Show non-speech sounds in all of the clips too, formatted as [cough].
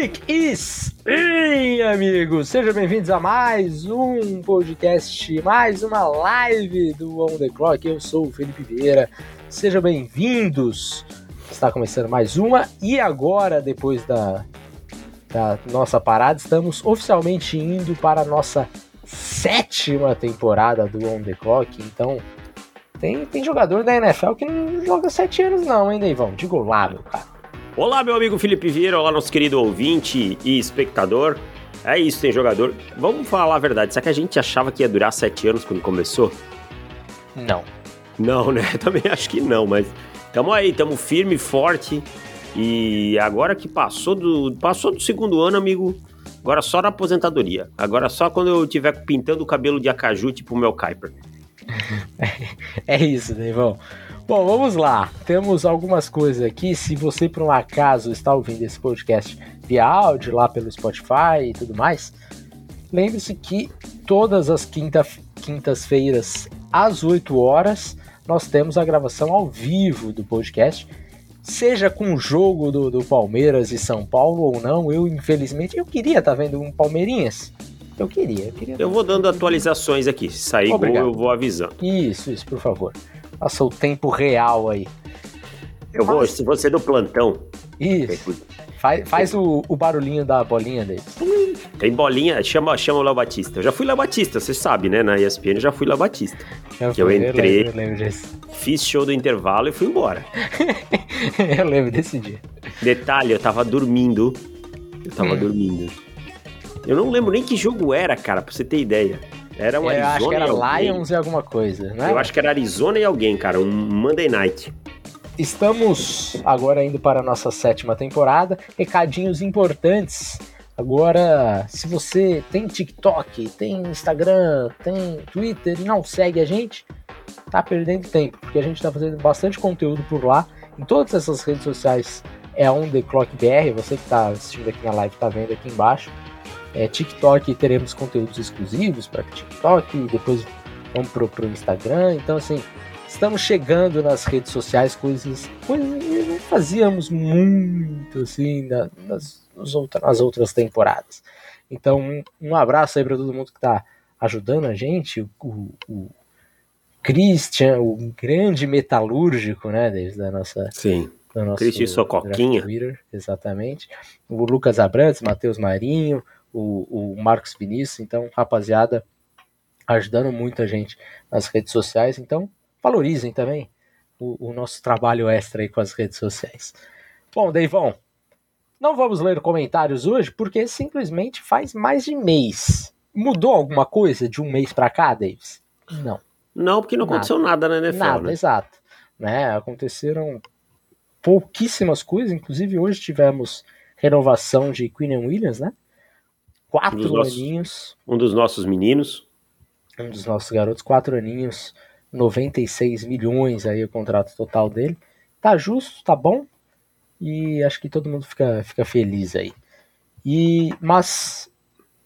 Pick is in, amigos! Sejam bem-vindos a mais um podcast, mais uma live do On The Clock. Eu sou o Felipe Vieira. Sejam bem-vindos! Está começando mais uma e agora, depois da, da nossa parada, estamos oficialmente indo para a nossa sétima temporada do On The Clock. Então, tem, tem jogador da NFL que não joga sete anos não, hein, Deivão? Diga lá, meu cara. Olá, meu amigo Felipe Vieira, olá, nosso querido ouvinte e espectador. É isso, tem jogador. Vamos falar a verdade, será que a gente achava que ia durar sete anos quando começou? Não. Não, né? [laughs] Também acho que não, mas tamo aí, tamo firme, forte. E agora que passou do, passou do segundo ano, amigo, agora só na aposentadoria. Agora só quando eu tiver pintando o cabelo de acaju, tipo o meu Kuiper. [laughs] é isso, Deivão. Bom, vamos lá. Temos algumas coisas aqui. Se você, por um acaso, está ouvindo esse podcast via áudio, lá pelo Spotify e tudo mais, lembre-se que todas as quinta, quintas-feiras, às 8 horas, nós temos a gravação ao vivo do podcast. Seja com o jogo do, do Palmeiras e São Paulo ou não, eu, infelizmente, eu queria estar tá vendo um Palmeirinhas. Eu queria, eu queria. Eu vou dando atualizações aqui. Se sair Obrigado. gol, eu vou avisando. Isso, isso, por favor. Passa o tempo real aí. Eu vou, se você é do plantão. Isso. Faz, faz o, o, barulhinho da bolinha dele. Tem bolinha, chama, chama o Léo Batista. Eu já fui Léo Batista, você sabe, né? Na ESPN eu já fui Léo Batista. Eu que eu entrei, eu lembro, eu fiz show do intervalo e fui embora. [laughs] eu lembro desse dia. Detalhe, eu tava dormindo. Eu tava hum. dormindo. Eu não lembro nem que jogo era, cara, pra você ter ideia. Era um é, Arizona acho que era Lions e alguma coisa, né? Eu acho que era Arizona e alguém, cara, um Monday Night. Estamos agora indo para a nossa sétima temporada. Recadinhos importantes. Agora, se você tem TikTok, tem Instagram, tem Twitter e não segue a gente, tá perdendo tempo, porque a gente está fazendo bastante conteúdo por lá. Em todas essas redes sociais é On The Clock BR, você que está assistindo aqui na live está vendo aqui embaixo. É, TikTok teremos conteúdos exclusivos para TikTok, depois vamos pro, pro Instagram. Então, assim, estamos chegando nas redes sociais, coisas, coisas que não fazíamos muito assim nas, nas, outras, nas outras temporadas. Então, um, um abraço aí para todo mundo que está ajudando a gente, o, o, o, Christian, o grande metalúrgico, né, desde a nossa Sim. Christian sua coquinha. Twitter, exatamente. O Lucas Abrantes, Matheus Marinho, o, o Marcos Vinícius. Então, rapaziada, ajudando muito a gente nas redes sociais. Então, valorizem também o, o nosso trabalho extra aí com as redes sociais. Bom, Deivão, não vamos ler comentários hoje porque simplesmente faz mais de mês. Mudou alguma coisa de um mês para cá, Davis? Não. Não, porque não nada. aconteceu nada na NFL. Nada, né? exato. Né? Aconteceram pouquíssimas coisas, inclusive hoje tivemos renovação de Queen Williams, né? Quatro um aninhos. Um dos nossos meninos. Um dos nossos garotos, quatro aninhos, 96 milhões aí o contrato total dele. Tá justo, tá bom. E acho que todo mundo fica, fica feliz aí. E, mas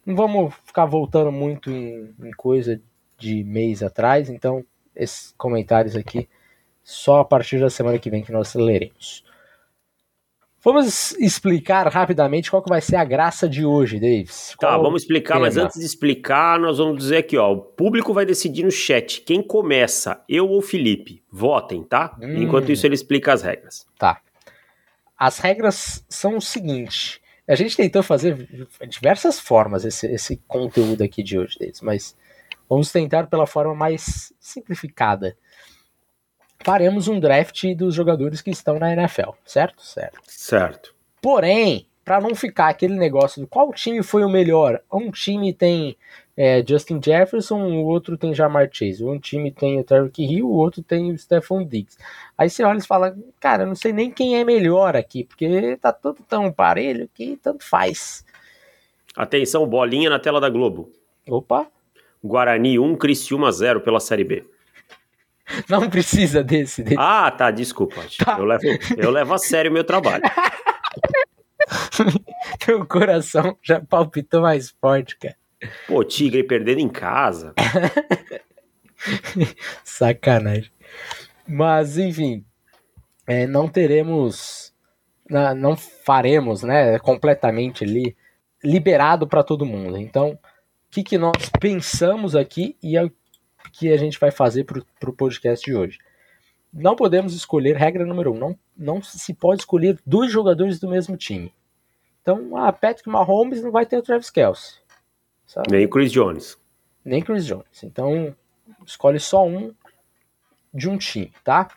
não vamos ficar voltando muito em, em coisa de mês atrás, então esses comentários aqui só a partir da semana que vem que nós leremos. Vamos explicar rapidamente qual que vai ser a graça de hoje, Davis. Qual tá, vamos explicar, tema? mas antes de explicar, nós vamos dizer aqui, ó, o público vai decidir no chat quem começa, eu ou Felipe. Votem, tá? Hum. Enquanto isso ele explica as regras. Tá. As regras são o seguinte, a gente tentou fazer de diversas formas esse, esse conteúdo aqui de hoje, Davis, mas vamos tentar pela forma mais simplificada faremos um draft dos jogadores que estão na NFL, certo? Certo. Certo. Porém, para não ficar aquele negócio do qual time foi o melhor, um time tem é, Justin Jefferson, o outro tem Jamar Chase, um time tem o Tyreek Hill, o outro tem o Stephon Diggs. Aí você olha e fala, cara, não sei nem quem é melhor aqui, porque tá tudo tão parelho que tanto faz. Atenção, bolinha na tela da Globo. Opa. Guarani 1, Criciúma 0 pela Série B. [laughs] Não precisa desse. desse. Ah, tá, desculpa. Tá. Eu, levo, eu levo a sério o meu trabalho. [laughs] Teu coração já palpitou mais forte, cara. Pô, Tigre perdendo em casa. [laughs] Sacanagem. Mas, enfim, é, não teremos não faremos, né, completamente ali liberado para todo mundo. Então, o que, que nós pensamos aqui e é o que a gente vai fazer para o podcast de hoje. Não podemos escolher, regra número um, não, não se pode escolher dois jogadores do mesmo time. Então, a Patrick Mahomes não vai ter o Travis Kelce. Sabe? Nem Chris Jones. Nem Chris Jones. Então, escolhe só um de um time, tá?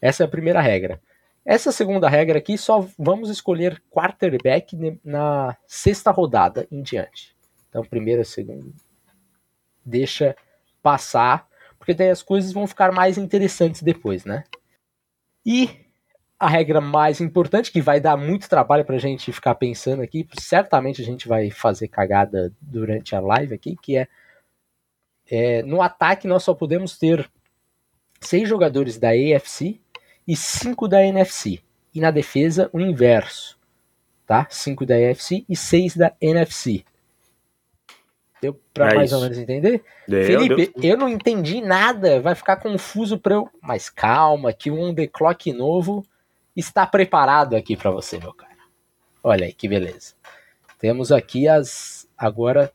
Essa é a primeira regra. Essa segunda regra aqui, só vamos escolher quarterback na sexta rodada em diante. Então, primeira, segunda, deixa passar, porque daí as coisas vão ficar mais interessantes depois, né? E a regra mais importante, que vai dar muito trabalho pra gente ficar pensando aqui, certamente a gente vai fazer cagada durante a live aqui, que é, é no ataque nós só podemos ter seis jogadores da AFC e 5 da NFC. E na defesa, o inverso. Tá? 5 da AFC e 6 da NFC. Deu pra é mais isso. ou menos entender? Deu, Felipe, deu. eu não entendi nada. Vai ficar confuso pra eu. Mas calma, que um The Clock novo está preparado aqui para você, meu cara. Olha aí que beleza. Temos aqui as. Agora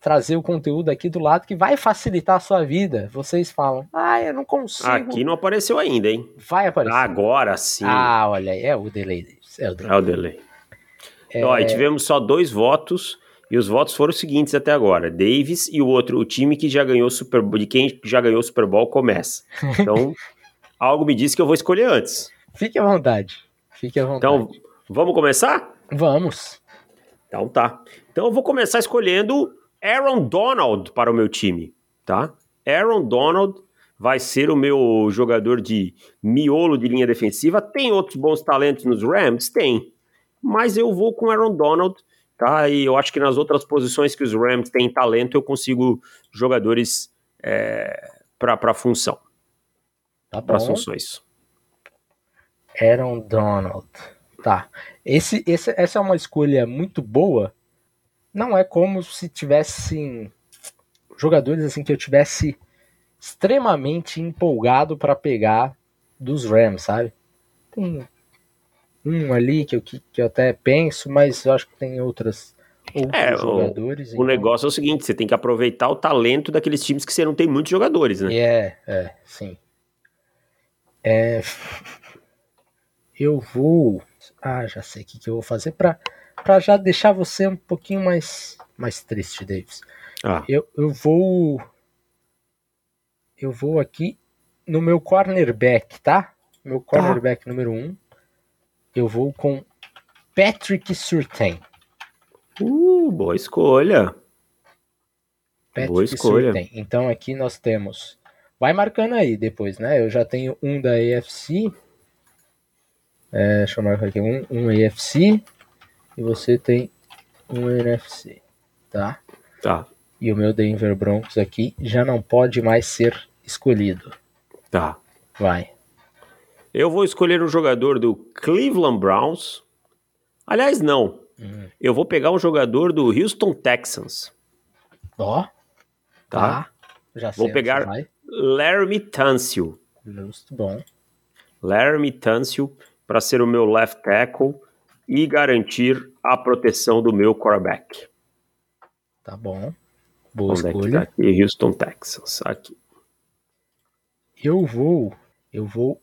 trazer o conteúdo aqui do lado que vai facilitar a sua vida. Vocês falam, ah, eu não consigo. Aqui não apareceu ainda, hein? Vai aparecer. Agora sim. Ah, olha aí, é o delay. É o delay. É o delay. É... Ó, tivemos só dois votos. E os votos foram os seguintes até agora: Davis e o outro, o time que já ganhou Super Bowl, de quem já ganhou o Super Bowl começa. [laughs] Então, algo me disse que eu vou escolher antes. Fique à vontade. Fique à vontade. Então, vamos começar? Vamos. Então tá. Então eu vou começar escolhendo Aaron Donald para o meu time, tá? Aaron Donald vai ser o meu jogador de miolo de linha defensiva. Tem outros bons talentos nos Rams? Tem. Mas eu vou com Aaron Donald, tá? E eu acho que nas outras posições que os Rams têm talento, eu consigo jogadores é, para a função. Tá para funções. Aaron Donald. Tá. Esse, esse, essa é uma escolha muito boa, não é como se tivessem jogadores assim que eu tivesse extremamente empolgado para pegar dos Rams, sabe? Tem um ali que eu, que, que eu até penso, mas eu acho que tem outras outros é, jogadores. O, então... o negócio é o seguinte, você tem que aproveitar o talento daqueles times que você não tem muitos jogadores, né? É, é, sim. É, eu vou, ah, já sei o que, que eu vou fazer para para já deixar você um pouquinho mais, mais triste, Davis. Ah. Eu, eu vou. Eu vou aqui no meu cornerback, tá? Meu tá. cornerback tá. número 1. Um, eu vou com Patrick Surtain. Uh, boa escolha. Patrick boa escolha. Surtain. Então aqui nós temos. Vai marcando aí depois, né? Eu já tenho um da AFC. É, deixa eu marcar aqui. Um, um AFC e você tem um NFC, tá? Tá. E o meu Denver Broncos aqui já não pode mais ser escolhido. Tá. Vai. Eu vou escolher um jogador do Cleveland Browns. Aliás, não. Uhum. Eu vou pegar um jogador do Houston Texans. Ó. Oh. Tá. tá. Já sei vou pegar Laramie Tunsil. Justo, bom. Laramie Tunsil para ser o meu left tackle e garantir a proteção do meu quarterback. Tá bom. Boa Onde escolha. É tá aqui? Houston, Texas. Aqui. Eu vou. Eu vou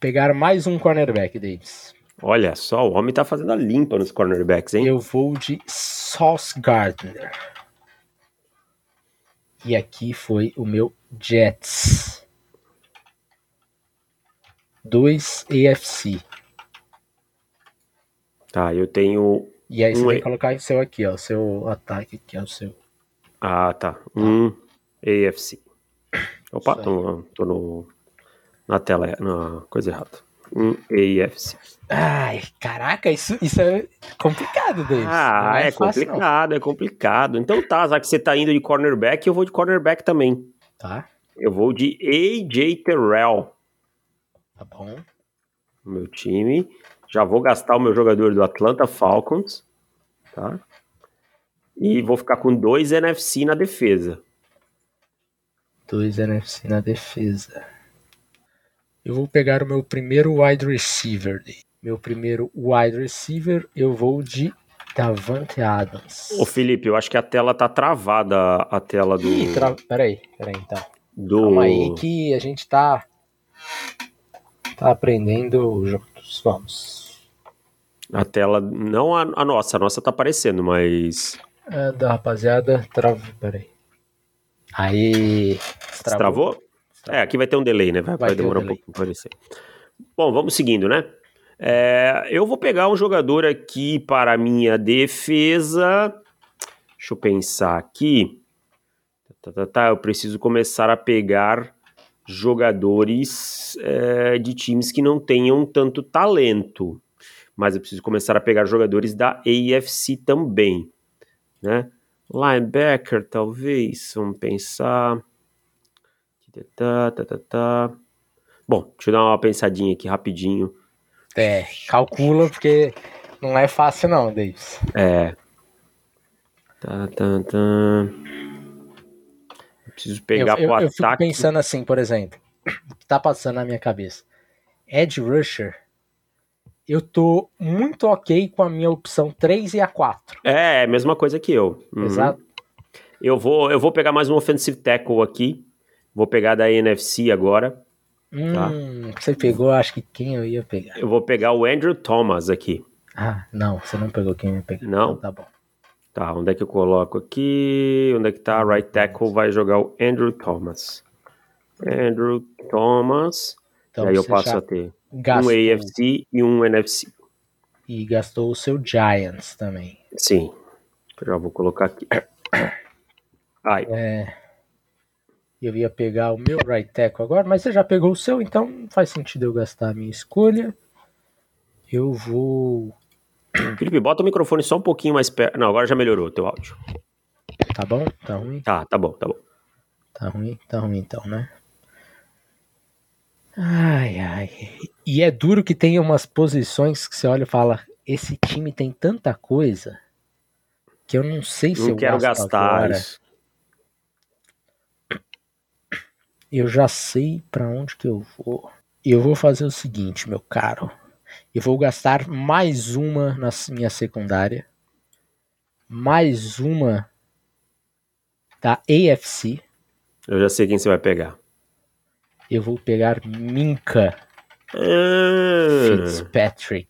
pegar mais um cornerback, Davis. Olha só, o homem tá fazendo a limpa nos cornerbacks, hein? Eu vou de Sauce Gardner. E aqui foi o meu Jets. 2 AFC. Tá, eu tenho. E aí você um... vai colocar o seu aqui, ó. Seu ataque, que é o seu. Ah, tá. Um AFC. Opa, tô, tô no, na tela, na coisa errada. Um AFC. Ai, caraca, isso, isso é complicado, David. Ah, é, é fácil, complicado, não. é complicado. Então tá, já que você tá indo de cornerback, eu vou de cornerback também. Tá. Eu vou de AJ Terrell. Tá bom. Meu time. Já vou gastar o meu jogador do Atlanta Falcons, tá? E vou ficar com dois NFC na defesa. Dois NFC na defesa. Eu vou pegar o meu primeiro wide receiver. Meu primeiro wide receiver, eu vou de Davante Adams. Ô Felipe, eu acho que a tela tá travada, a tela do... Ih, tra... peraí, peraí então. do... Calma aí que a gente tá, tá aprendendo juntos. Vamos. A tela, não a, a nossa, a nossa tá aparecendo, mas... É, da rapaziada, trava... Peraí. Aí... Travou? É, aqui vai ter um delay, né? Vai, Vai vai um demorar um delay. pouco pra aparecer. Bom, vamos seguindo, né? É, eu vou pegar um jogador aqui para minha defesa. Deixa eu pensar aqui. Tá, tá, tá, eu preciso começar a pegar jogadores é, de times que não tenham tanto talento. Mas eu preciso começar a pegar jogadores da AFC também, né? Linebacker, talvez. Vamos pensar. Tá, tá, tá, tá. Bom, deixa eu dar uma pensadinha aqui rapidinho. É, calcula porque não é fácil não, Davis. É. Tá, tá, tá. Eu Preciso pegar eu, eu, pro eu fico ataque. pensando assim, por exemplo, o [clears throat] que tá passando na minha cabeça. Edge Rusher, eu tô muito ok com a minha opção 3 e a 4. É, é mesma coisa que eu. Uhum. Exato? Eu vou, eu vou pegar mais um offensive tackle aqui. Vou pegar da NFC agora. Tá. Hum, você pegou, acho que quem eu ia pegar. Eu vou pegar o Andrew Thomas aqui. Ah, não, você não pegou quem eu ia pegar. Não? Então tá bom. Tá, onde é que eu coloco aqui? Onde é que tá? Right tackle vai jogar o Andrew Thomas. Andrew Thomas. Então e aí eu passo a ter gastou, um AFC e um NFC. e gastou o seu Giants também. Sim. Já vou colocar aqui. [coughs] Ai, É, eu ia pegar o meu right tackle agora, mas você já pegou o seu, então não faz sentido eu gastar a minha escolha. Eu vou. [clears throat] Felipe, bota o microfone só um pouquinho mais perto. Não, agora já melhorou o teu áudio. Tá bom? Tá ruim? Tá, tá bom, tá bom. Tá ruim? Tá ruim então, né? Ai, ai. E é duro que tem umas posições que você olha e fala: esse time tem tanta coisa que eu não sei se Não eu quero gastar agora. isso. Eu já sei pra onde que eu vou. Eu vou fazer o seguinte, meu caro. Eu vou gastar mais uma na minha secundária. Mais uma da AFC. Eu já sei quem você vai pegar. Eu vou pegar Minka Ah, Fitzpatrick.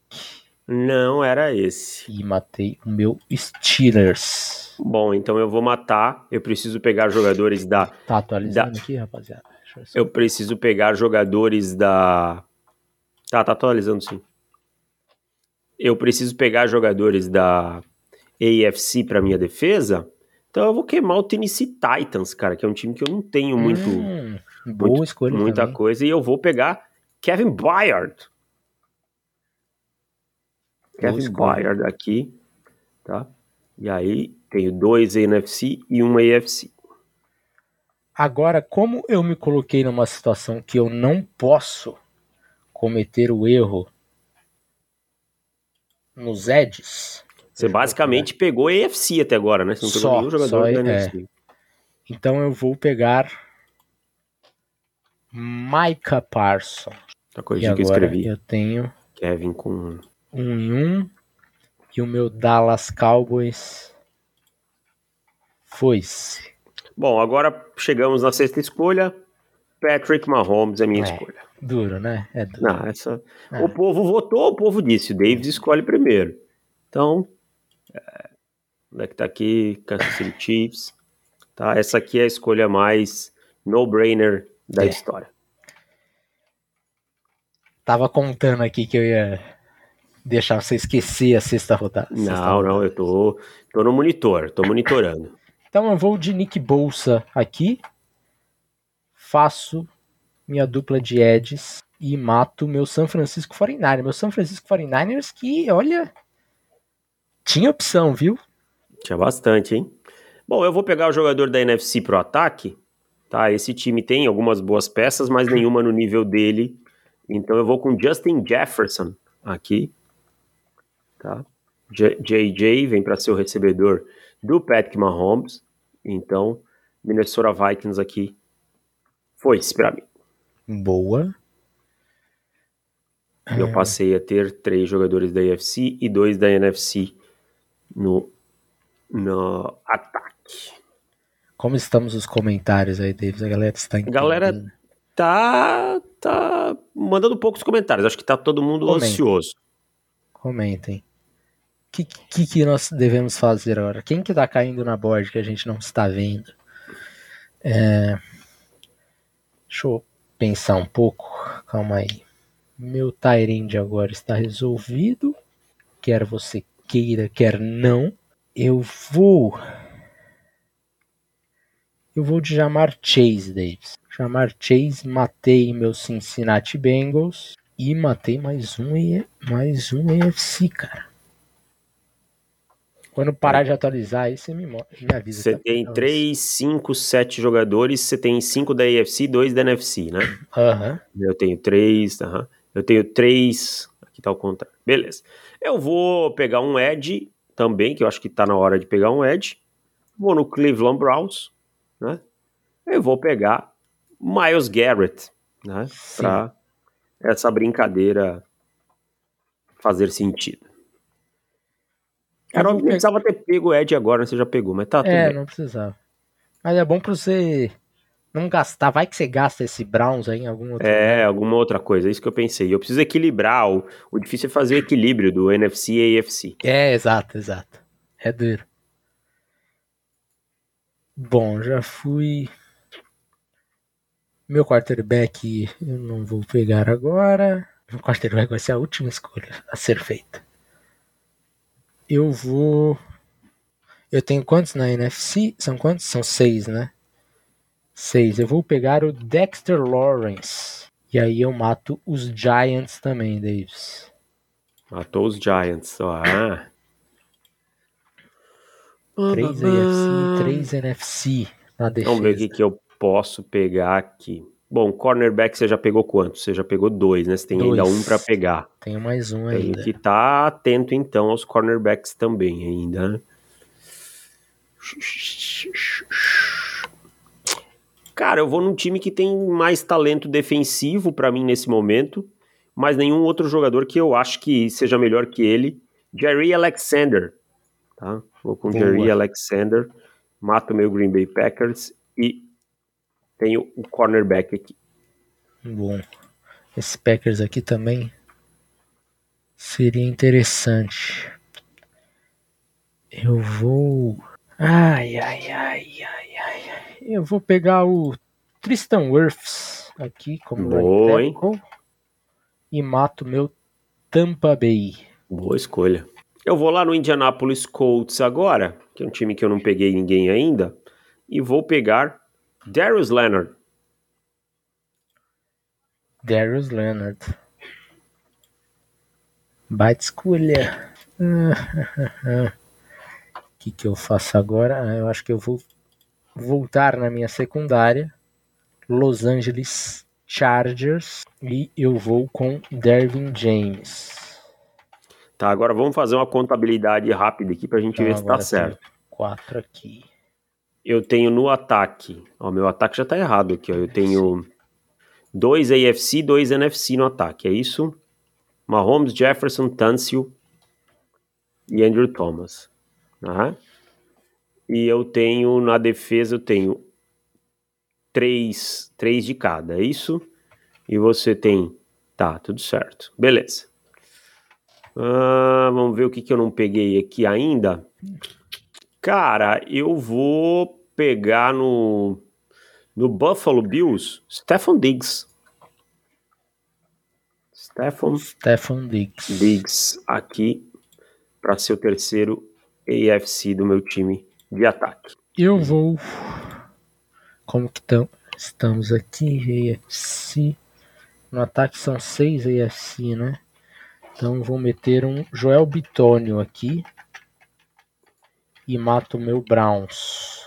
não era esse. E matei o meu Steelers. Bom, então eu vou matar. Eu preciso pegar jogadores da. Tá atualizando aqui, rapaziada? Eu preciso pegar jogadores da. Tá, tá atualizando sim. Eu preciso pegar jogadores da AFC pra minha defesa. Então eu vou queimar o Tennessee Titans, cara, que é um time que eu não tenho muito, Hum, boa muito- escolha muita também. coisa. E eu vou pegar Kevin Byard. Kevin escolha. Byard aqui, tá? E aí tenho dois NFC e um AFC. Agora, como eu me coloquei numa situação que eu não posso cometer o erro nos edges, Você basicamente pegou AFC até agora, né? Você não pegou Só, nenhum jogador só, da é. NFC. então eu vou pegar Micah Parsons. Tá corrigindo que eu agora escrevi. eu tenho Kevin com. um em um e o meu Dallas Cowboys foi-se. Bom, agora chegamos na sexta escolha. Patrick Mahomes é minha É. escolha. Duro, né? É duro. Não, essa. É. O povo votou, o povo disse. O Davis escolhe primeiro. Então. É... Onde é que tá aqui? Kansas City Chiefs. Tá? Essa aqui é a escolha mais no-brainer da É. história. Tava contando aqui que eu ia deixar você esquecer a sexta rodada. sexta Não, rodada. não, eu tô, tô no monitor, tô monitorando. Então eu vou de Nick Bolsa aqui, faço minha dupla de edges e mato meu San Francisco 49ers. Meu San Francisco 49ers que, olha, tinha opção, viu? Tinha bastante, hein? Bom, eu vou pegar o jogador da NFC pro ataque. Tá, esse time tem algumas boas peças, mas nenhuma no nível dele. Então eu vou com Justin Jefferson aqui. Tá? JJ vem para ser o recebedor do Patrick Mahomes. Então, Minnesota Vikings aqui foi-se para mim. Boa. É. Eu passei a ter três jogadores da AFC e dois da NFC no, no ataque. Como estamos os comentários aí, Davis? A galera está entendendo. Galera tá, tá mandando poucos comentários. Acho que tá todo mundo ansioso. Comentem. Que, que, que, nós devemos fazer agora? Quem que tá caindo na board que a gente não está vendo? É... Deixa eu pensar um pouco. Calma aí. Meu Tyrande agora está resolvido. Quer você queira, quer não. Eu vou. Eu vou de Jamar Chase, Davis. Jamar Chase, matei meu Cincinnati Bengals e matei mais um mais um EFC, cara. Quando parar de atualizar aí, você me, me avisa. Você tem 3, 5, 7 jogadores, você tem 5 da AFC e 2 da NFC, né? Aham. Uhum. Eu tenho 3, aham. Uhum. Eu tenho 3, aqui tá o contrário. Beleza. Eu vou pegar um Edge também, que eu acho que tá na hora de pegar um Edge. Vou no Cleveland Browns, né? Eu vou pegar Miles Garrett, né? Sim. Pra essa brincadeira fazer sentido. Era óbvio que precisava ter pego o Ed agora, você já pegou, mas tá tudo É, bem. não precisava. Mas é bom pra você não gastar. Vai que você gasta esse Browns aí em algum outro. É, lugar. alguma outra coisa, é isso que eu pensei. Eu preciso equilibrar. O, o difícil é fazer o equilíbrio do NFC e AFC. É, exato, exato. É duro. Bom, já fui. Meu quarterback eu não vou pegar agora. Meu quarterback vai ser a última escolha a ser feita. Eu vou. Eu tenho quantos na NFC? São quantos? São seis, né? Seis. Eu vou pegar o Dexter Lawrence. E aí eu mato os Giants também, Davis. Matou os Giants. Ah. Três AFC, três NFC na defesa. Vamos ver o que, que eu posso pegar aqui. Bom, cornerback você já pegou quanto? Você já pegou dois, né? Você tem dois. ainda um para pegar. Tenho mais um tem ainda. Tem que estar tá atento então aos cornerbacks também ainda. Né? Cara, eu vou num time que tem mais talento defensivo para mim nesse momento, mas nenhum outro jogador que eu acho que seja melhor que ele. Jerry Alexander, tá? Vou com Boa. Jerry Alexander, mato meu Green Bay Packers e tenho o cornerback aqui. Bom, esse Packers aqui também seria interessante. Eu vou. Ai, ai, ai, ai, ai. Eu vou pegar o Tristan Wirfs aqui como Boa, hein? e mato meu Tampa Bay. Boa escolha. Eu vou lá no Indianapolis Colts agora, que é um time que eu não peguei ninguém ainda, e vou pegar Darius Leonard. Darius Leonard. Baita escolha. O [laughs] que, que eu faço agora? Ah, eu acho que eu vou voltar na minha secundária. Los Angeles Chargers. E eu vou com Dervin James. Tá, agora vamos fazer uma contabilidade rápida aqui pra gente então, ver se tá certo. Quatro aqui eu tenho no ataque. Ó, meu ataque já tá errado aqui, ó. Eu tenho dois AFC, dois NFC no ataque, é isso? Mahomes, Jefferson, Tunsil e Andrew Thomas. Uhum. E eu tenho na defesa, eu tenho três, três de cada, é isso? E você tem. Tá, tudo certo. Beleza. Uh, vamos ver o que, que eu não peguei aqui ainda. Cara, eu vou pegar no, no Buffalo Bills Stefan Diggs. Stefan, Stefan Diggs. Diggs aqui para ser o terceiro AFC do meu time de ataque. Eu vou. Como que tam, estamos aqui? AFC. No ataque são seis AFC, né? Então vou meter um Joel Bitônio aqui e mato o meu Browns.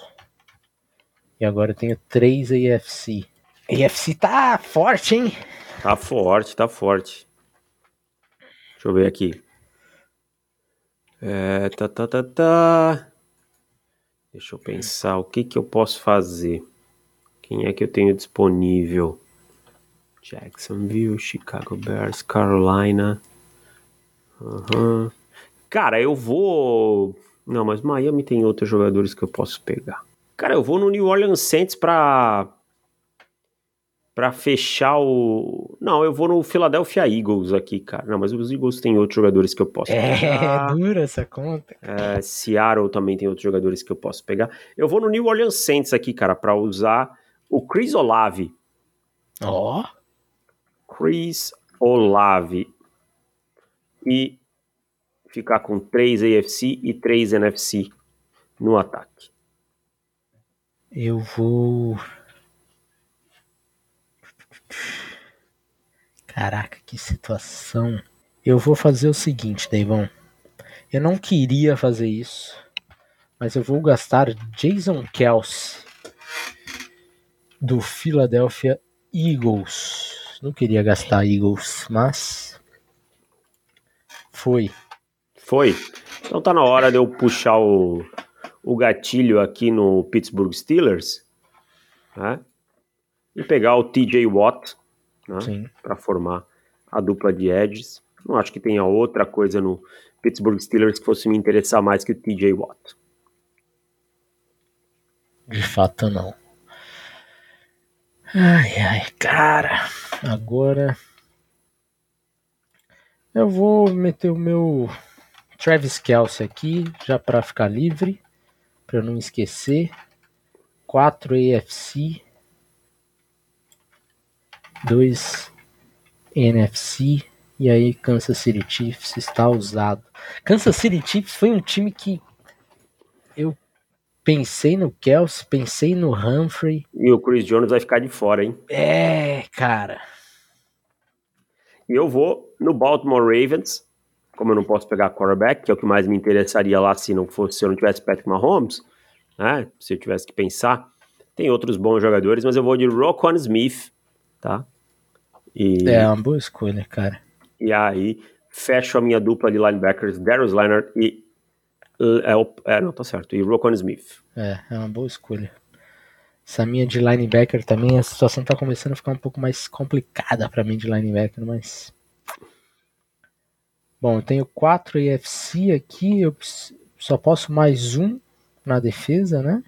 E agora eu tenho três AFC. AFC tá forte, hein? Tá forte, tá forte. Deixa eu ver aqui. É, tá, tá, tá, tá. Deixa eu pensar o que que eu posso fazer. Quem é que eu tenho disponível? Jacksonville, Chicago Bears, Carolina. Uhum. Cara, eu vou. Não, mas Miami tem outros jogadores que eu posso pegar. Cara, eu vou no New Orleans Saints pra. pra fechar o. Não, eu vou no Philadelphia Eagles aqui, cara. Não, mas os Eagles têm outros jogadores que eu posso É, pegar. [laughs] dura essa conta. É, Seattle também tem outros jogadores que eu posso pegar. Eu vou no New Orleans Saints aqui, cara, pra usar o Chris Olave. Ó, Chris Olave. E ficar com 3 AFC e 3 NFC no ataque. Eu vou. Caraca, que situação. Eu vou fazer o seguinte, Deivão. Eu não queria fazer isso, mas eu vou gastar Jason Kelsey do Philadelphia Eagles. Não queria gastar Eagles, mas foi. Foi. Então tá na hora de eu puxar o, o gatilho aqui no Pittsburgh Steelers né? e pegar o TJ Watt né? Para formar a dupla de edges. Não acho que tenha outra coisa no Pittsburgh Steelers que fosse me interessar mais que o TJ Watt. De fato não. Ai, ai, cara. Agora eu vou meter o meu Travis Kelsey aqui, já para ficar livre, para eu não esquecer. 4 AFC, 2 NFC e aí Kansas City Chiefs está usado. Kansas City Chiefs foi um time que eu pensei no Kelsey, pensei no Humphrey. E o Chris Jones vai ficar de fora, hein? É, cara. E eu vou no Baltimore Ravens, como eu não posso pegar quarterback, que é o que mais me interessaria lá se não fosse se eu não tivesse Patrick Mahomes, né? Se eu tivesse que pensar. Tem outros bons jogadores, mas eu vou de Roquan Smith, tá? E, É uma boa escolha, cara. e aí fecho a minha dupla de linebackers, Darius Leonard e é, é, não, tá certo. E Roquan Smith. É, é uma boa escolha. Essa minha de linebacker também, a situação tá começando a ficar um pouco mais complicada pra mim de linebacker, mas. Bom, eu tenho 4 AFC aqui, eu só posso mais um na defesa, né?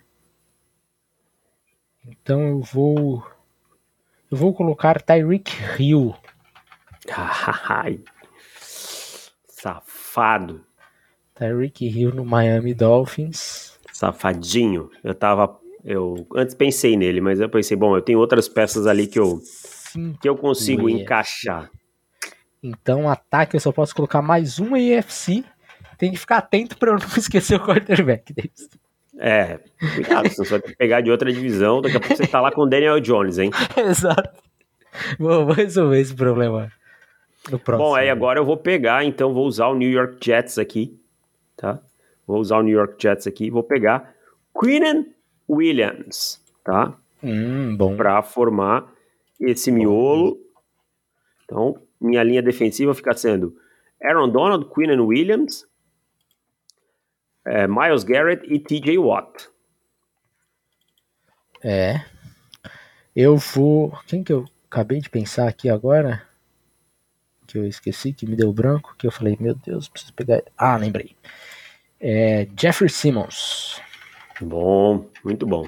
Então eu vou. Eu vou colocar Tyreek Hill. Ai, Safado. Tyreek Hill no Miami Dolphins. Safadinho. Eu tava. Eu antes pensei nele, mas eu pensei, bom, eu tenho outras peças ali que eu, Sim. que eu consigo encaixar. Então, ataque eu só posso colocar mais um AFC. Tem que ficar atento pra eu não [laughs] esquecer o quarterback. Davis. É, cuidado, você vai pegar de outra divisão. Daqui a pouco você tá lá com o Daniel Jones, hein? [laughs] Exato. Vou, vou resolver esse problema no próximo. Bom, aí agora eu vou pegar, então vou usar o New York Jets aqui, tá? Vou usar o New York Jets aqui, vou pegar Queenan Williams, tá? Hum, bom. Para formar esse miolo. Então, minha linha defensiva fica sendo Aaron Donald, Queenan Williams, é, Miles Garrett e TJ Watt. É. Eu vou. Quem que eu acabei de pensar aqui agora? Que eu esqueci, que me deu branco. Que eu falei, meu Deus, preciso pegar. Ah, lembrei. É Jeffrey Simmons. Bom, muito bom.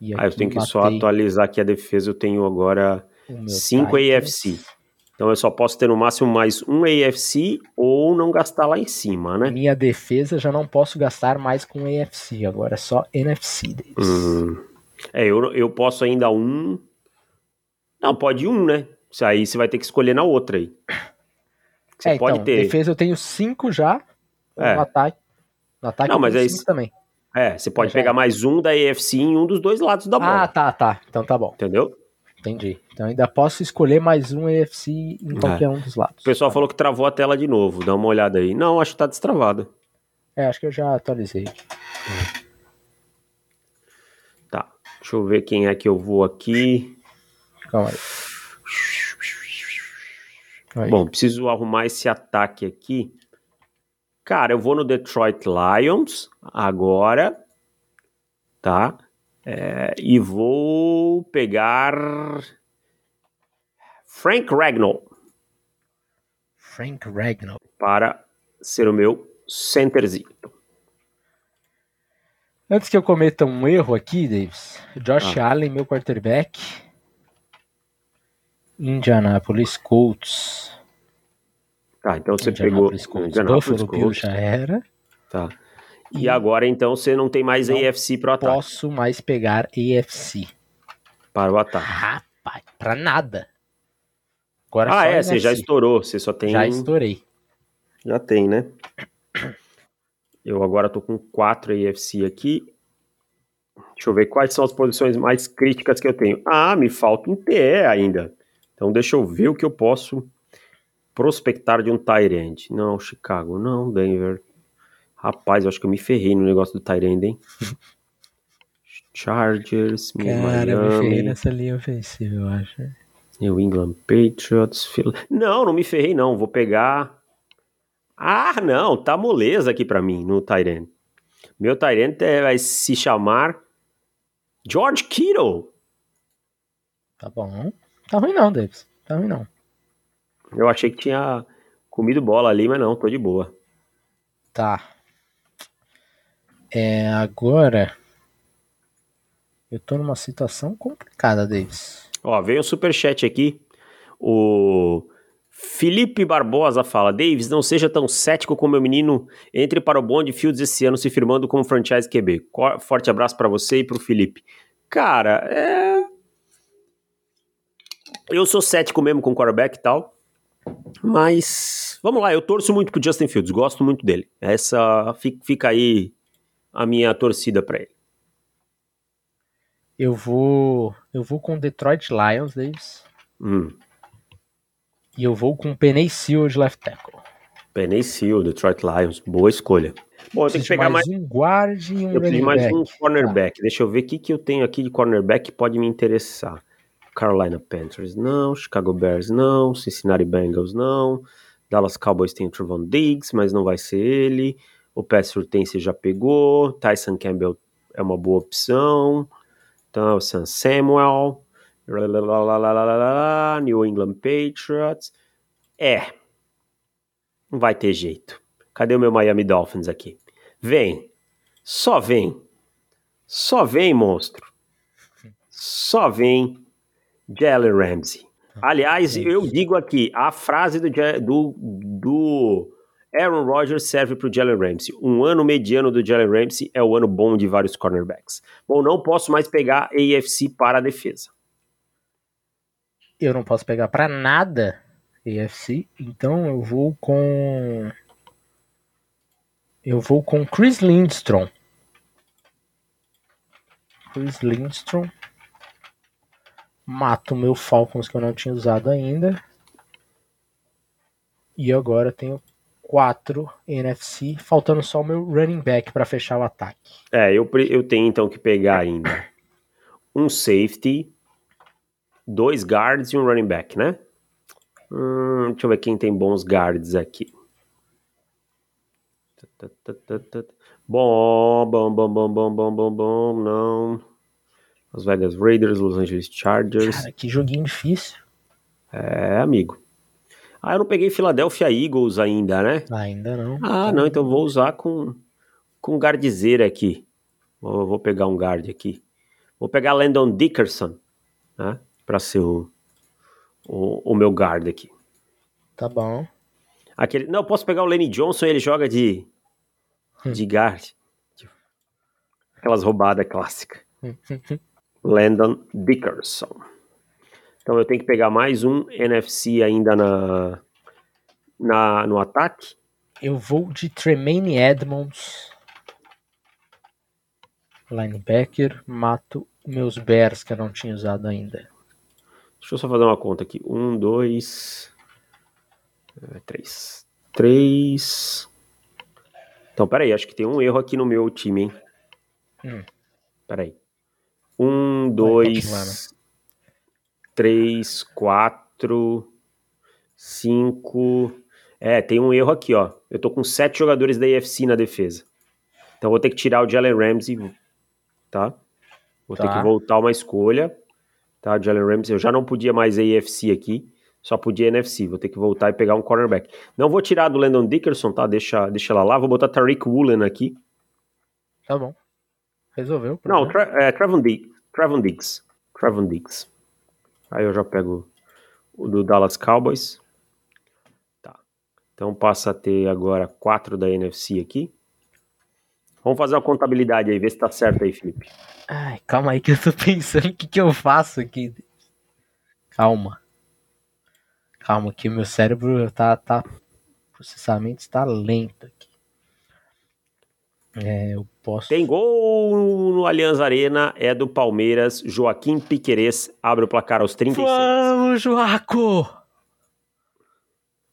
E Ah, eu tenho que só atualizar aqui a defesa. Eu tenho agora o meu 5 Titans. AFC. Então eu só posso ter no máximo mais um AFC ou não gastar lá em cima, né? Minha defesa já não posso gastar mais com AFC, agora é só NFC. Davis. Hum. É, eu, eu posso ainda um. Não, pode um, né? Isso aí você vai ter que escolher na outra aí. Você é, pode então, ter. defesa eu tenho cinco já. É. No ataque. No ataque Não, mas cinco se- também. É, você pode Já pegar é. mais um da AFC em um dos dois lados da bola. Ah, tá, tá. Então tá bom. Entendeu? Entendi. Então ainda posso escolher mais um AFC em É. qualquer um dos lados. O pessoal falou que travou a tela de novo. Dá uma olhada aí. Não, acho que tá destravada. É, acho que eu já atualizei. Tá. Deixa eu ver quem é que eu vou aqui. Calma aí. Aí. Bom, preciso arrumar esse ataque aqui. Cara, eu vou no Detroit Lions agora, tá? É, e vou pegar. Frank Ragnall. Frank Ragnall. Para ser o meu centerzinho. Antes que eu cometa um erro aqui, Davis, Josh ah. Allen, meu quarterback. Indianapolis Colts. Tá, então você pegou Colts. Buffalo Bills já era. Tá. E, e agora então você não tem mais não AFC para o ataque. Posso mais pegar AFC. Para o ataque. Rapaz, para nada. Agora ah, é, você já estourou, você só tem. Já estourei. Já tem, né? Eu agora tô com 4 AFC aqui. Deixa eu ver quais são as posições mais críticas que eu tenho. Ah, me falta um TE ainda. Então deixa eu ver o que eu posso prospectar de um Tyrant. Não, Chicago, não, Denver. Rapaz, eu acho que eu me ferrei no negócio do Tyrant, hein? [laughs] Chargers, Cara, Miami. me ferrei nessa linha ofensiva, eu acho. New England Patriots. Phil... Não, não me ferrei, não. Vou pegar ah, não, tá moleza aqui para mim no Tyrant. Meu Tyrant é, vai se chamar George Kittle. Tá bom. Tá ruim não, Davis. Tá ruim não. Eu achei que tinha comido bola ali, mas não, tô de boa. Tá. É, agora eu tô numa situação complicada, Davis. Ó, veio um superchat aqui. O Felipe Barbosa fala: Davis, não seja tão cético como meu menino. Entre para o bonde Fields esse ano se firmando como franchise QB. Forte abraço para você e para o Felipe. Cara, é. Eu sou cético mesmo com quarterback e tal. Mas vamos lá, eu torço muito pro Justin Fields, gosto muito dele. Essa fica aí a minha torcida para ele. Eu vou, eu vou com Detroit Lions, Davis. Hum. E eu vou com Penny Seal de left tackle. Penny Seal, Detroit Lions. Boa escolha. Bom, eu tenho que pegar mais, mais um guard e um Eu preciso mais um cornerback. Deixa eu ver o que, que eu tenho aqui de cornerback que pode me interessar. Carolina Panthers não, Chicago Bears não, Cincinnati Bengals não, Dallas Cowboys tem o Trevon Diggs, mas não vai ser ele. O Pass você já pegou, Tyson Campbell é uma boa opção. Então, o Sam Samuel. New England Patriots. É. Não vai ter jeito. Cadê o meu Miami Dolphins aqui? Vem. Só vem. Só vem, monstro. Só vem Jalen Ramsey. Aliás, eu digo aqui, a frase do, do, do Aaron Rodgers serve para o Jalen Ramsey. Um ano mediano do Jalen Ramsey é o ano bom de vários cornerbacks. Bom, não posso mais pegar AFC para a defesa eu não posso pegar para nada AFC, então eu vou com eu vou com Chris Lindstrom. Chris Lindstrom. Mato meu Falcons que eu não tinha usado ainda. E agora tenho quatro NFC, faltando só o meu running back para fechar o ataque. É, eu, eu tenho então que pegar ainda um safety, dois guards e um running back, né? Hum, deixa eu ver quem tem bons guards aqui. Bom, bom, bom, bom, bom, bom, bom, bom, não. Las Vegas Raiders, Los Angeles Chargers. Cara, que joguinho difícil. É, amigo. Ah, eu não peguei Philadelphia Eagles ainda, né? Ainda não. Ah, não, então vou usar com, com guardizeira aqui. Vou, vou pegar um guard aqui. Vou pegar Landon Dickerson, né? para ser o, o, o, meu guard aqui. Tá bom. Aquele, não, eu posso pegar o Lenny Johnson ele joga de, hum. de guard. Aquelas roubadas clássicas. [laughs] Landon Dickerson. Então eu tenho que pegar mais um NFC ainda na, na no ataque. Eu vou de Tremaine Edmonds. Linebacker. Mato meus Bears que eu não tinha usado ainda. Deixa eu só fazer uma conta aqui. Um, dois. É, três. Três. Então, peraí, acho que tem um erro aqui no meu time, hein? Hum. Peraí. Um, dois. Três, quatro. Cinco. É, tem um erro aqui, ó. Eu tô com sete jogadores da AFC na defesa. Então vou ter que tirar o Jalen Ramsey, tá? Vou tá. ter que voltar uma escolha tá? Jalen Ramsey, eu já não podia mais AFC aqui. Só podia NFC. Vou ter que voltar e pegar um cornerback. Não vou tirar do Landon Dickerson, tá? Deixa, deixa ela lá. Vou botar Tariq Woolen aqui. Tá bom. Resolveu. Não, Tra é, Trevon, Diggs. Trevon Diggs. Trevon Diggs. Aí eu já pego o do Dallas Cowboys. Tá. Então passa a ter agora quatro da NFC aqui. Vamos fazer uma contabilidade aí, ver se tá certo aí, Felipe. Ai, calma aí que eu tô [laughs] pensando o que, que eu faço aqui. Calma. Calma que o meu cérebro tá, tá. O processamento está lento. É, eu posso. Tem gol no Allianz Arena, é do Palmeiras. Joaquim Piquerez abre o placar aos 36. Vamos, Joaco!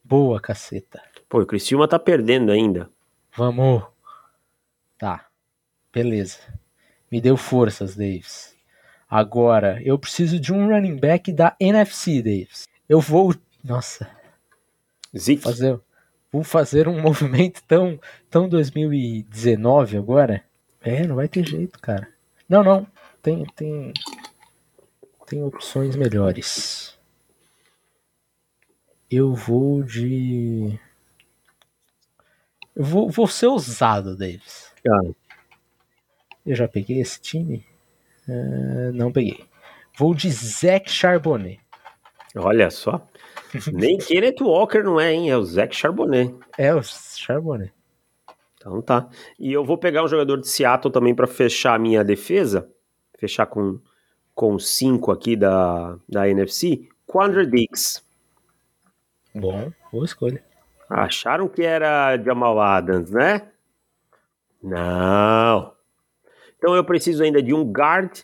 Boa, caceta. Pô, o Criciúma tá perdendo ainda. Vamos. Tá. Beleza. Me deu forças, Davis. Agora, eu preciso de um running back da NFC, Davis. Eu vou. Nossa. Zeke. Fazer, vou fazer um [laughs] movimento tão, tão 2019 agora. É, não vai ter jeito, cara. Não, não. Tem, tem, tem opções melhores. Eu vou de. Eu vou, vou ser ousado, Davis. Ah, Eu já peguei esse time? Ah, não peguei. Vou de Zach Charbonnet. olha só. [laughs] Nem Kenneth Walker não é, hein? É o Zach Charbonnet. É o Charbonnet. Então tá. E eu vou pegar um jogador de Seattle também para fechar a minha defesa. Fechar com com cinco aqui da, da NFC. Quandre Diggs. Bom, boa escolha. Acharam que era Jamal Adams, né? Não. Então eu preciso ainda de um guard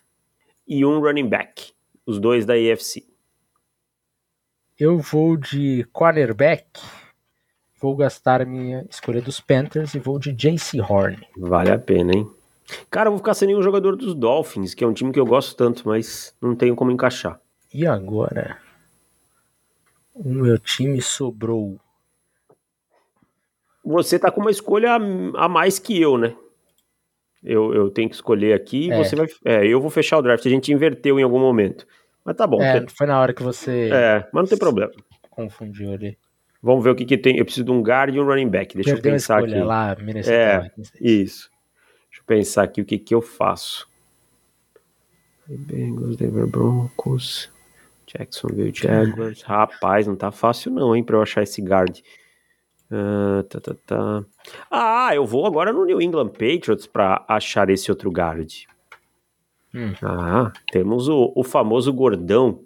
e um running back. Os dois da AFC. Eu vou de cornerback. Vou gastar a minha escolha dos Panthers e vou de JC Horn. Vale a pena, hein? Cara, eu vou ficar sem nenhum jogador dos Dolphins, que é um time que eu gosto tanto, mas não tenho como encaixar. E agora? O meu time sobrou. Você tá com uma escolha a mais que eu, né? Eu, eu tenho que escolher aqui e É. você vai. É, eu vou fechar o draft. A gente inverteu em algum momento. Mas tá bom. É, tem- foi na hora que você é mas não tem problema. confundiu ali. Vamos ver o que, que tem. Eu preciso de um guard e um running back. Deixa Perdeu eu pensar aqui. lá, É. Isso. Deixa eu pensar aqui o que, que eu faço. Bengals, Denver Broncos, Jacksonville Jaguars. Rapaz, não tá fácil não, hein, pra eu achar esse guard. Ah, tá, tá, tá. Ah, eu vou agora no New England Patriots pra achar esse outro guard. Hum. Ah, temos o, o famoso gordão,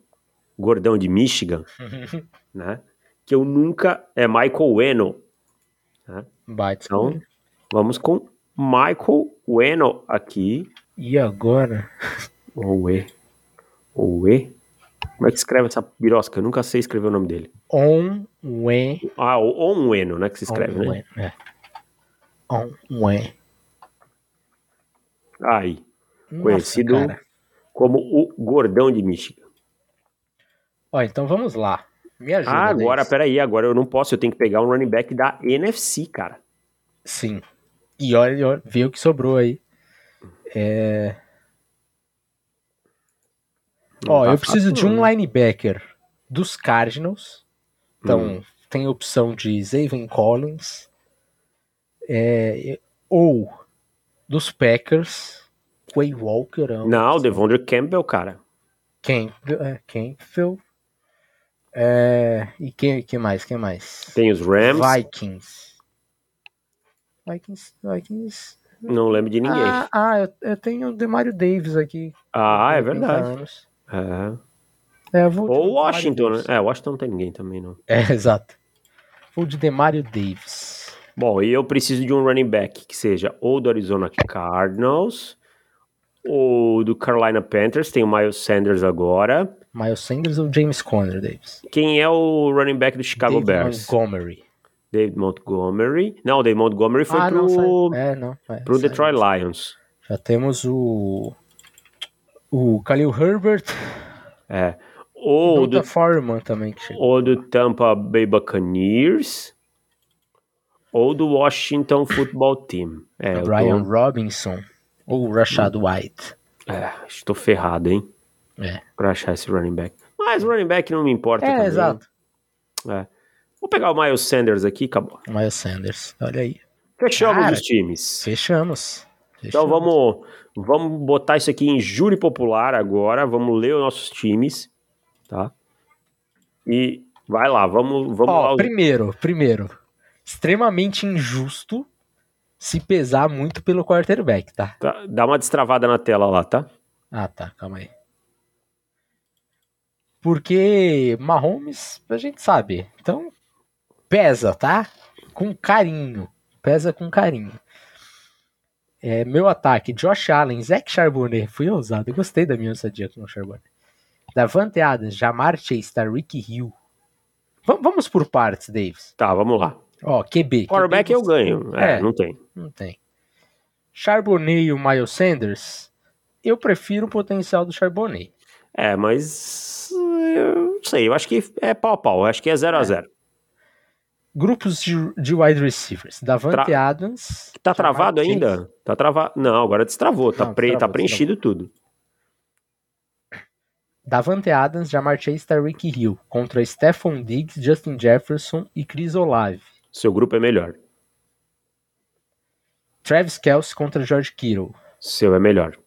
gordão de Michigan, [laughs] né? Que eu nunca... É Michael Weno. Baita Então, vamos com Michael Weno aqui. E agora? Owe. Owe? Como é que escreve essa birosca? Eu nunca sei escrever o nome dele. On Wen. Ah, o Onweno, né? Que se escreve, né? Onwen, é. Onwen. Aí, Nossa, Conhecido- cara. como o gordão de Michigan. Ó, então vamos lá. Me ajuda. Ah, agora, Denis. peraí, agora eu não posso, eu tenho que pegar um running back da NFC, cara. Sim. E olha, olha, vê o que sobrou aí. É... Não Ó, tá eu preciso de um né? linebacker dos Cardinals. Então, Hum. tem a opção de Zaven Collins. é, ou dos Packers. Quay Walker. é Não, opção. Devondre Campbell, cara. Camp, é, Campbell. É, e quem, quem mais? Quem mais? Tem os Rams, Vikings. Vikings. Vikings. não lembro de ninguém. Ah, ah, eu, eu tenho o Demario Davis aqui. Ah, é 80 verdade. É. É, Ou Washington, né? É, Washington não tem ninguém também, não. É, [laughs] exato. Vou de Demario Davis. Bom, e eu preciso de um running back que seja ou do Arizona Cardinals ou do Carolina Panthers. Tem o Miles Sanders agora. Miles Sanders ou James Conner, Davis? Quem é o running back do Chicago David Bears? Montgomery. David Montgomery. Não, o David Montgomery foi ah, pro, não. É, não. É, pro. Detroit Lions. Já temos o. O Khalil Herbert. É. Ou do, Foreman também que chegou. ou do Tampa Bay Buccaneers. Ou do Washington Football Team. É, Brian Robinson. Ou Rashad White. é, estou ferrado, hein? É. Pra achar esse running back. Mas o running back não me importa É, também. exato. É. Vou pegar o Miles Sanders aqui, acabou. Miles Sanders, olha aí. Fechamos Cara, os times. Fechamos. Então Fechamos. vamos, vamos botar isso aqui em júri popular agora. Vamos ler os nossos times, tá? E vai lá, vamos, vamos Ó, lá. primeiro, primeiro, extremamente injusto se pesar muito pelo quarterback, tá? Tá, Dá uma destravada na tela lá, tá? Ah, tá, calma aí. Porque Mahomes, a gente sabe. Então, pesa, tá? Com carinho. Pesa com carinho. É, meu ataque, Josh Allen, Zach Charbonnet. Fui ousado, eu gostei da minha ousadia com o Charbonnet. Davante Adams, Jamar Chase, Tariq Hill. Va- vamos por partes, Davis. Tá, vamos lá. Ó, QB. Quarterback QB eu ganho. É, É. não tem. Não tem. Charbonnet e o Miles Sanders. Eu prefiro o potencial do Charbonnet. É, mas. Eu não sei, eu acho que é pau a pau. Eu acho que é 0 a 0 Grupos de, de wide receivers. Davante Tra- Adams. Tá travado ainda? Tá travado. Não, agora destravou. Tá, Não, pre... tá destravou, preenchido tudo. Davante Adams, Jamar Chase, Tyreek Hill. Contra Stephon Diggs, Justin Jefferson e Chris Olave. Seu grupo é melhor. Travis Kelce contra George Kittle. Seu é melhor.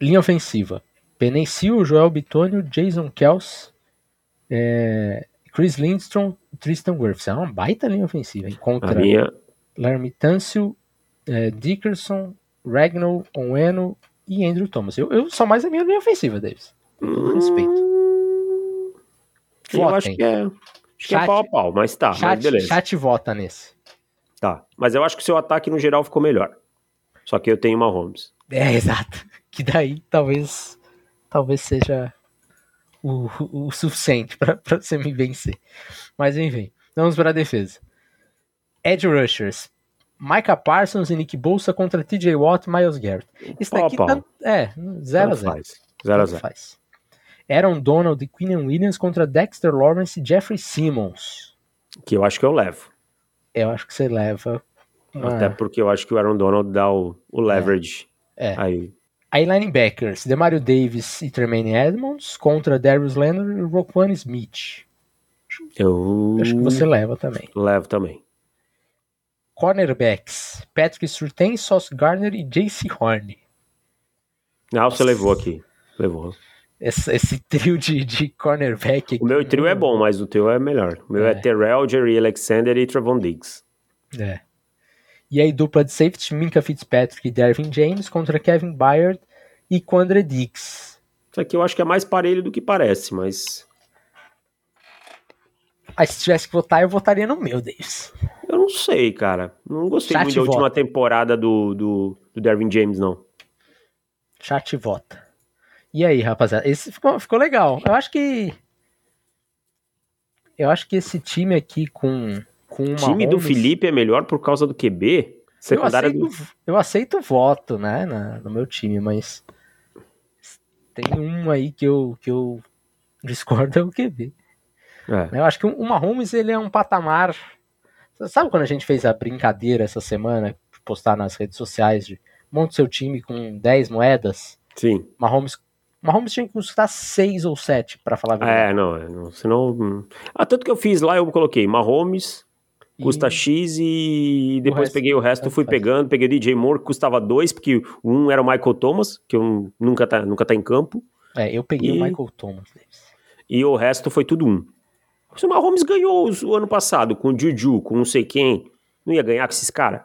Linha ofensiva. Penicil, Joel Bitonio, Jason Kelce, é, Chris Lindstrom, Tristan Wirfs. É uma baita linha ofensiva, hein? A Contra minha. Larry Tâncio, é, Dickerson, Ragnall, Onweno e Andrew Thomas. Eu, eu sou mais a minha linha ofensiva, Davis. Com respeito. Hum, Eu Votem. acho que é. Acho que é Chat- pau a pau, mas tá, mas Chat, beleza. chat vota nesse. Tá. Mas eu acho que o seu ataque no geral ficou melhor. Só que eu tenho uma Holmes. É, [laughs] exato. Que daí talvez talvez seja o, o, o suficiente pra pra você me vencer. Mas enfim, vamos para a defesa. Edge Rushers. Micah Parsons e Nick Bolsa contra TJ Watt e Miles Garrett. Isso daqui tá, é, 0 a Tanto 0 faz. 0 a 0 faz. Aaron Donald e Quinn Williams contra Dexter Lawrence e Jeffrey Simmons. Que eu acho que eu levo. Eu acho que você leva. uma- Até porque eu acho que o Aaron Donald dá o, o leverage. É. Aí. Aí linebackers, Demario Davis e Tremaine Edmonds contra Darius Leonard e Roquan Smith. Eu Acho que você leva também. levo também. Cornerbacks, Patrick Surtain, Sauce Gardner e JC Horn. Ah, você levou aqui. Levou. Esse, esse [laughs] trio de, de cornerback aqui. O meu trio é bom, mas o teu é melhor. O meu é, É. Terrell, Jerry Alexander e Trevon Diggs. É. E aí dupla de safety, Minka Fitzpatrick e Dervin James contra Kevin Byard e Quandre Diggs. Isso aqui eu acho que é mais parelho do que parece, mas Aí se tivesse que votar, eu votaria no meu, Davis. eu não sei, cara. Não gostei Chat muito da última vota. temporada do, do, do Dervin James, não. Chat vota. E aí, rapaziada? Esse ficou, ficou legal. Eu acho que. Eu acho que esse time aqui com. com O time do Mahomes- Felipe é melhor por causa do QB? Eu Secundária aceito, do. eu aceito o voto, né, na- no meu time, mas tem um aí que eu, que eu [laughs] discordo é o QB. É. Eu acho que o Mahomes, ele é um patamar... Sabe quando a gente fez a brincadeira essa semana, postar nas redes sociais, de monte seu time com 10 moedas? Sim. Mahomes, Mahomes tinha que custar 6 ou 7, pra falar a verdade. É, não, é, não, senão. hum. Ah, tanto que eu fiz lá, eu coloquei Mahomes, custa X e depois resto- peguei o resto, tanto fui pegando, peguei o DJ Moore, que custava dois, porque um era o Michael Thomas, que eu nunca tá, nunca tá em campo, É, eu peguei E- o Michael Thomas. E o resto foi tudo um. Se o Mahomes ganhou o ano passado com o Juju, com não sei quem, não ia ganhar com esses caras?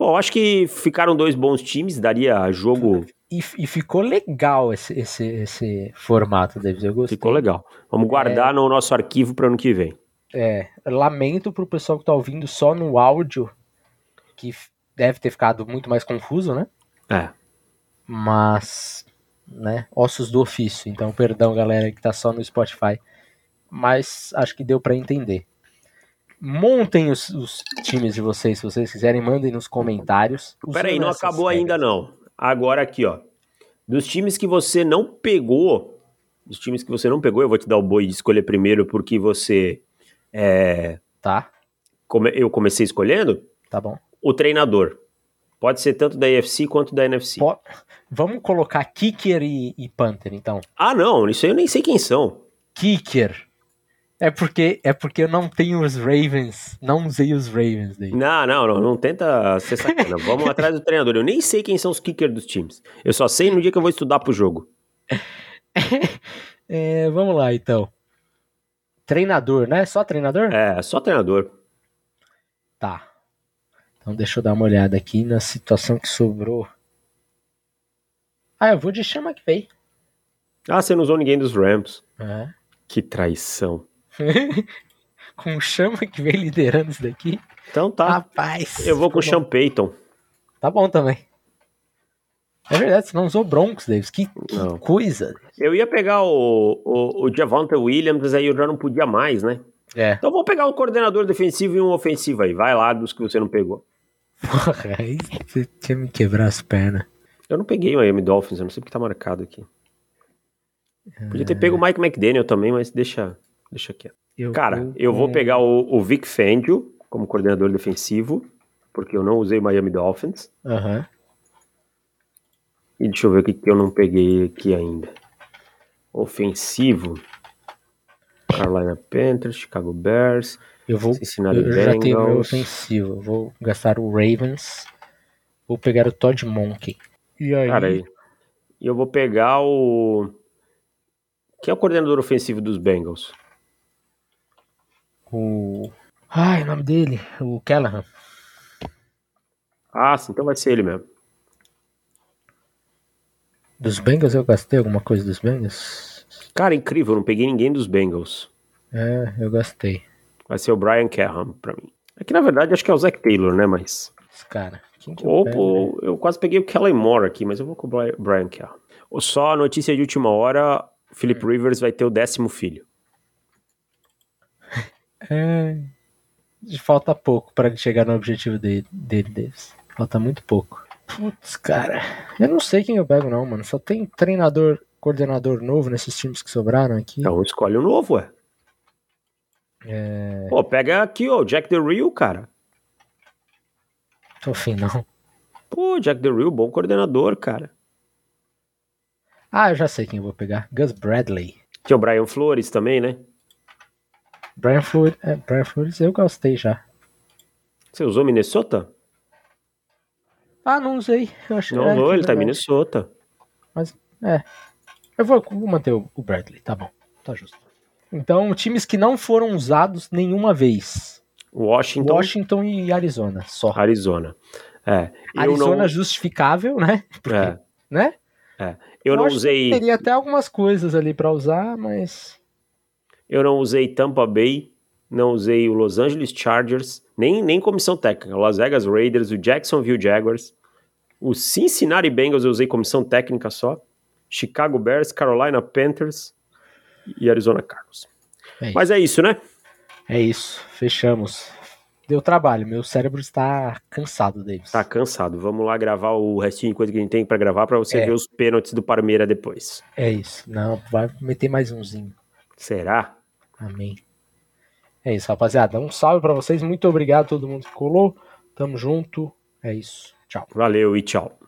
Bom, acho que ficaram dois bons times, daria jogo, E, e ficou legal esse, esse, esse formato, Davis. Eu gostei. ficou legal. Vamos guardar no nosso arquivo para ano que vem. É, lamento pro pessoal que tá ouvindo só no áudio, que deve ter ficado muito mais confuso, né? É. Mas, né, ossos do ofício. Então, perdão, galera que tá só no Spotify. Mas acho que deu pra entender. Montem os, os times de vocês, se vocês quiserem, mandem nos comentários. Peraí, não acabou ainda não. Agora aqui, ó. Dos times que você não pegou, dos times que você não pegou, eu vou te dar o boi de escolher primeiro porque você é, Tá, come- eu comecei escolhendo tá bom. o treinador. Pode ser tanto da AFC quanto da NFC. Po- Vamos colocar Kicker e, e Panther, então. Ah, não, isso aí eu nem sei quem são. Kicker. É porque, é porque eu não tenho os Ravens. Não usei os Ravens daí. Não, não, não, não tenta ser sacana. Vamos [laughs] atrás do treinador. Eu nem sei quem são os kickers dos times. Eu só sei no dia que eu vou estudar pro jogo. [laughs] É, vamos lá, então. Treinador, né? Só treinador? É, só treinador. Tá. Então deixa eu dar uma olhada aqui na situação que sobrou. Ah, eu vou de chama que veio. Ah, você não usou ninguém dos Rams. É. Que traição. [laughs] com o chama que vem liderando isso daqui. Então tá. Rapaz. eu vou com o Sean Payton. Tá bom também. É verdade, você não usou Broncos, Davis. Que, que coisa. Eu ia pegar o, o, o Javonte Williams, mas aí eu já não podia mais, né? É. Então vou pegar um coordenador defensivo e um ofensivo aí. Vai lá dos que você não pegou. Porra, aí você tinha me quebrar as pernas. Eu não peguei o Miami Dolphins, eu não sei porque tá marcado aqui. Podia ter pego o Mike McDaniel também, mas deixa, deixa quieto. Eu Cara, eu vou pegar o, o Vic Fangio como coordenador defensivo, porque eu não usei Miami Dolphins. Aham. E deixa eu ver o que, que eu não peguei aqui ainda. Ofensivo. Carolina Panthers, Chicago Bears, Eu vou. Cincinnati Eu já tenho meu Bengals. ofensivo. Eu vou gastar o Ravens. Vou pegar o Todd Monkey. E aí? Cara, aí. E eu vou pegar o. Quem é o coordenador ofensivo dos Bengals? O. Ai, o nome dele. O Callahan. Ah, sim, então vai ser ele mesmo. Dos Bengals eu gastei alguma coisa dos Bengals? Cara, incrível, eu não peguei ninguém dos Bengals. É, eu gastei. Vai ser o Brian Cahan pra mim. É que na verdade acho que é o Zach Taylor, né? Mas. Esse cara. Quem que eu Ou, pego, ou- eu quase peguei o Kellen Moore aqui, mas eu vou com o Brian. Ou Só a notícia de última hora: Philip Rivers vai ter o décimo filho. É. Falta pouco pra ele chegar no objetivo dele, dele Davis. Falta muito pouco. Putz, cara. Eu não sei quem eu pego, não, mano. Só tem treinador, coordenador novo nesses times que sobraram aqui. Então escolhe um novo, ué. É. Pô, pega aqui, ó, o Jack the Real, cara. Tô fim, não. Pô, Jack the Real, bom coordenador, cara. Ah, eu já sei quem eu vou pegar. Gus Bradley. Tinha o Brian Flores também, né? Brian Flores. É, Brian Flores eu gostei já. Você usou Minnesota? Ah, não usei. Eu achei Não é, usou, ele tá em. Minnesota. Mas, é. Eu vou, vou manter o, o Bradley, tá bom. Tá justo. Então, times que não foram usados nenhuma vez. Washington, Washington e Arizona, só. Arizona. É. Arizona não, justificável, né? [laughs] Porque, é, né? eu não usei, Teria até algumas coisas ali pra usar, mas. Eu não usei Tampa Bay, não usei o Los Angeles Chargers, nem, nem comissão técnica. Las Vegas Raiders, o Jacksonville Jaguars, o Cincinnati Bengals eu usei comissão técnica só, Chicago Bears, Carolina Panthers e Arizona Cardinals. É Mas é isso, né? É isso, fechamos. Deu trabalho, meu cérebro está cansado, Davis. Tá cansado. Vamos lá gravar o restinho de coisa que a gente tem pra gravar pra você É. ver os pênaltis do Parmeira depois. É isso. Não, vai meter mais umzinho. Será? Amém. É isso, rapaziada. Um salve pra vocês. Muito obrigado a todo mundo que colou. Tamo junto. É isso. Tchau. Valeu e tchau.